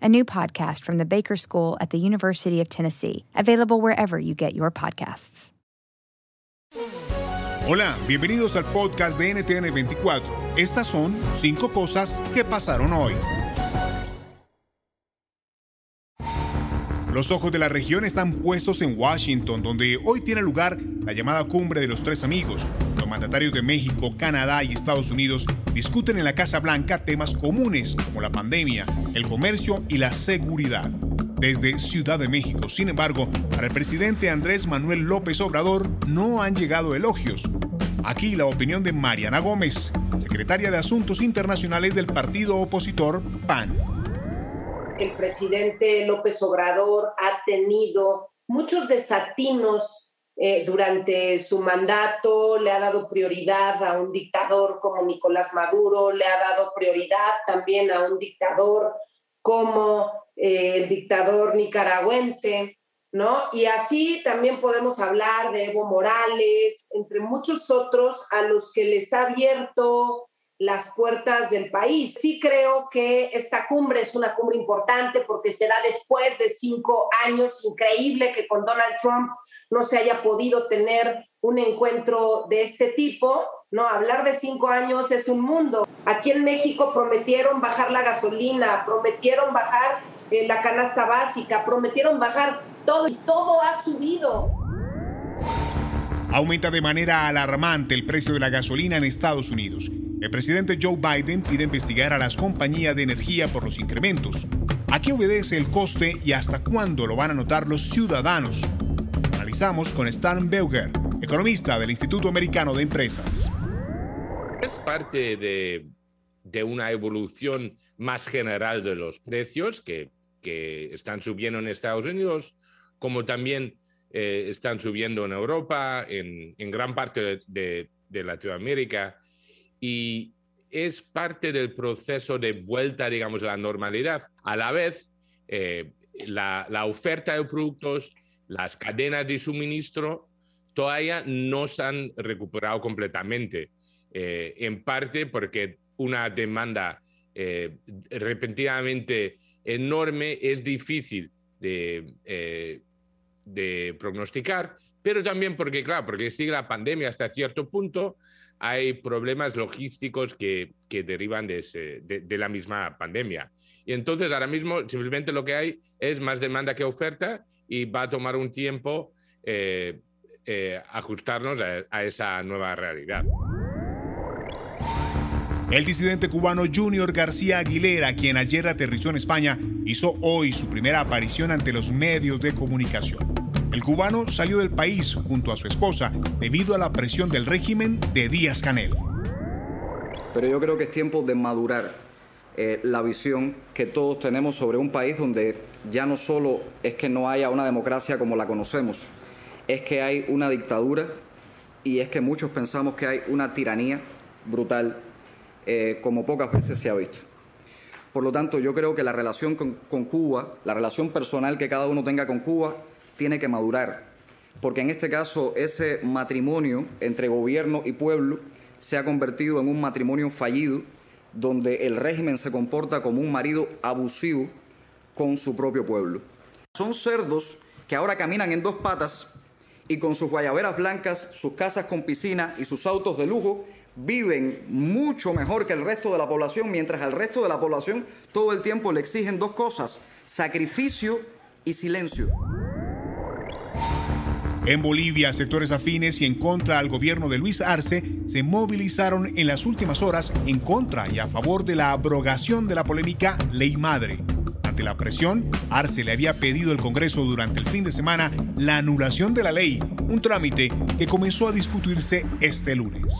a new podcast from the Baker School at the University of Tennessee, available wherever you get your podcasts. Hola, bienvenidos al podcast de NTN 24. Estas son cinco cosas que pasaron hoy. Los ojos de la región están puestos en Washington, donde hoy tiene lugar la llamada Cumbre de los Tres Amigos. Mandatarios de México, Canadá y Estados Unidos discuten en la Casa Blanca temas comunes como la pandemia, el comercio y la seguridad. Desde Ciudad de México, sin embargo, para el presidente Andrés Manuel López Obrador no han llegado elogios. Aquí la opinión de Mariana Gómez, secretaria de Asuntos Internacionales del partido opositor PAN el presidente López Obrador ha tenido muchos desatinos eh, durante su mandato, le ha dado prioridad a un dictador como Nicolás Maduro, le ha dado prioridad también a un dictador como eh, el dictador nicaragüense, ¿no? Y así también podemos hablar de Evo Morales, entre muchos otros a los que les ha abierto las puertas del país. Sí creo que esta cumbre es una cumbre importante porque se da después de cinco años. Increíble que con Donald Trump no se haya podido tener un encuentro de este tipo. No, hablar de cinco años es un mundo. Aquí en México prometieron bajar la gasolina, prometieron bajar eh, la canasta básica, prometieron bajar todo y todo ha subido. Aumenta de manera alarmante el precio de la gasolina en Estados Unidos. El presidente Joe Biden pide investigar a las compañías de energía por los incrementos. ¿A qué obedece el coste y hasta cuándo lo van a notar los ciudadanos? Analizamos con Stan Beuger, economista del Instituto Americano de Empresas. Es parte de, una evolución más general de los precios que, están subiendo en Estados Unidos, como también eh, están subiendo en Europa, en, gran parte de, de Latinoamérica y es parte del proceso de vuelta, digamos, a la normalidad. A la vez, eh, la, oferta de productos, las cadenas de suministro, todavía no se han recuperado completamente, eh, en parte porque una demanda eh, repentinamente enorme es difícil de, de prognosticar, pero también porque, claro, porque sigue la pandemia hasta cierto punto, hay problemas logísticos que, que derivan de, de, la misma pandemia. Y entonces ahora mismo simplemente lo que hay es más demanda que oferta y va a tomar un tiempo eh, eh, ajustarnos a, a esa nueva realidad. El disidente cubano Junior García Aguilera, quien ayer aterrizó en España, hizo hoy su primera aparición ante los medios de comunicación. El cubano salió del país junto a su esposa debido a la presión del régimen de Díaz Canel. Pero yo creo que es tiempo de madurar eh, la visión que todos tenemos sobre un país donde ya no solo es que no haya una democracia como la conocemos, es que hay una dictadura y es que muchos pensamos que hay una tiranía brutal eh, como pocas veces se ha visto. Por lo tanto, yo creo que la relación con Cuba, la relación personal que cada uno tenga con Cuba, tiene que madurar, porque en este caso ese matrimonio entre gobierno y pueblo se ha convertido en un matrimonio fallido, donde el régimen se comporta como un marido abusivo con su propio pueblo. Son cerdos que ahora caminan en dos patas y con sus guayaberas blancas, sus casas con piscina y sus autos de lujo viven mucho mejor que el resto de la población, mientras al resto de la población todo el tiempo le exigen dos cosas, sacrificio y silencio. En Bolivia, sectores afines y en contra al gobierno de Luis Arce se movilizaron en las últimas horas en contra y a favor de la abrogación de la polémica Ley Madre. Ante la presión, Arce le había pedido al Congreso durante el fin de semana la anulación de la ley, un trámite que comenzó a discutirse este lunes.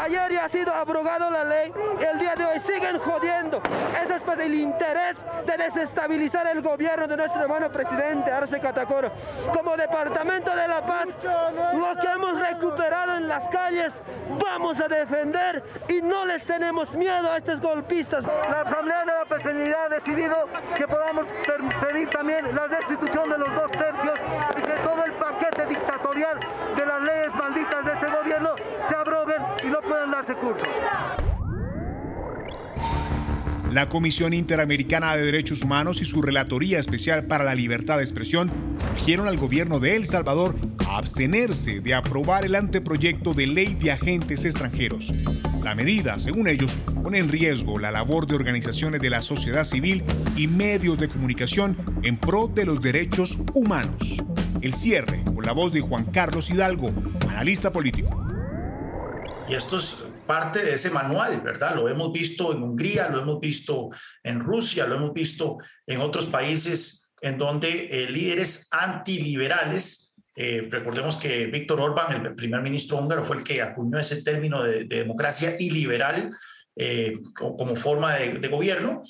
Ayer ya ha sido abrogado la ley y el día de hoy siguen jodiendo. Ese es pues el interés de desestabilizar el gobierno de nuestro hermano presidente Arce Catacoro. Como Departamento de la Paz, lo que hemos recuperado en las calles, vamos a defender y no les tenemos miedo a estos golpistas. La Asamblea de la Personalidad ha decidido que podamos pedir también la restitución de los dos tercios y que todo el paquete dictatorial de las leyes malditas de este gobierno darse curso. La Comisión Interamericana de Derechos Humanos y su Relatoría Especial para la Libertad de Expresión urgieron al gobierno de El Salvador a abstenerse de aprobar el anteproyecto de ley de agentes extranjeros. La medida, según ellos, pone en riesgo la labor de organizaciones de la sociedad civil y medios de comunicación en pro de los derechos humanos. El cierre con la voz de Juan Carlos Hidalgo, analista político. Y esto es parte de ese manual, ¿verdad? Lo hemos visto en Hungría, lo hemos visto en Rusia, lo hemos visto en otros países en donde eh, líderes antiliberales, eh, recordemos que Víctor Orbán, el primer ministro húngaro, fue el que acuñó ese término de, democracia iliberal eh, como, forma de, de gobierno.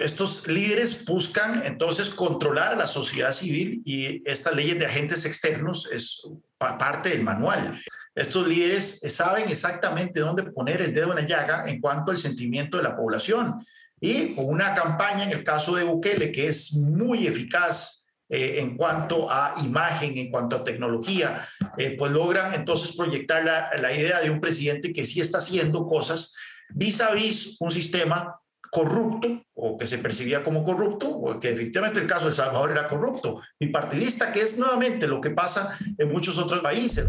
Estos líderes buscan entonces controlar a la sociedad civil y estas leyes de agentes externos es parte del manual. Estos líderes saben exactamente dónde poner el dedo en la llaga en cuanto al sentimiento de la población. Y con una campaña, en el caso de Bukele, que es muy eficaz eh, en cuanto a imagen, en cuanto a tecnología, eh, pues logran entonces proyectar la, la, idea de un presidente que sí está haciendo cosas vis a vis un sistema corrupto o que se percibía como corrupto, o que efectivamente el caso de Salvador era corrupto, y partidista, que es nuevamente lo que pasa en muchos otros países.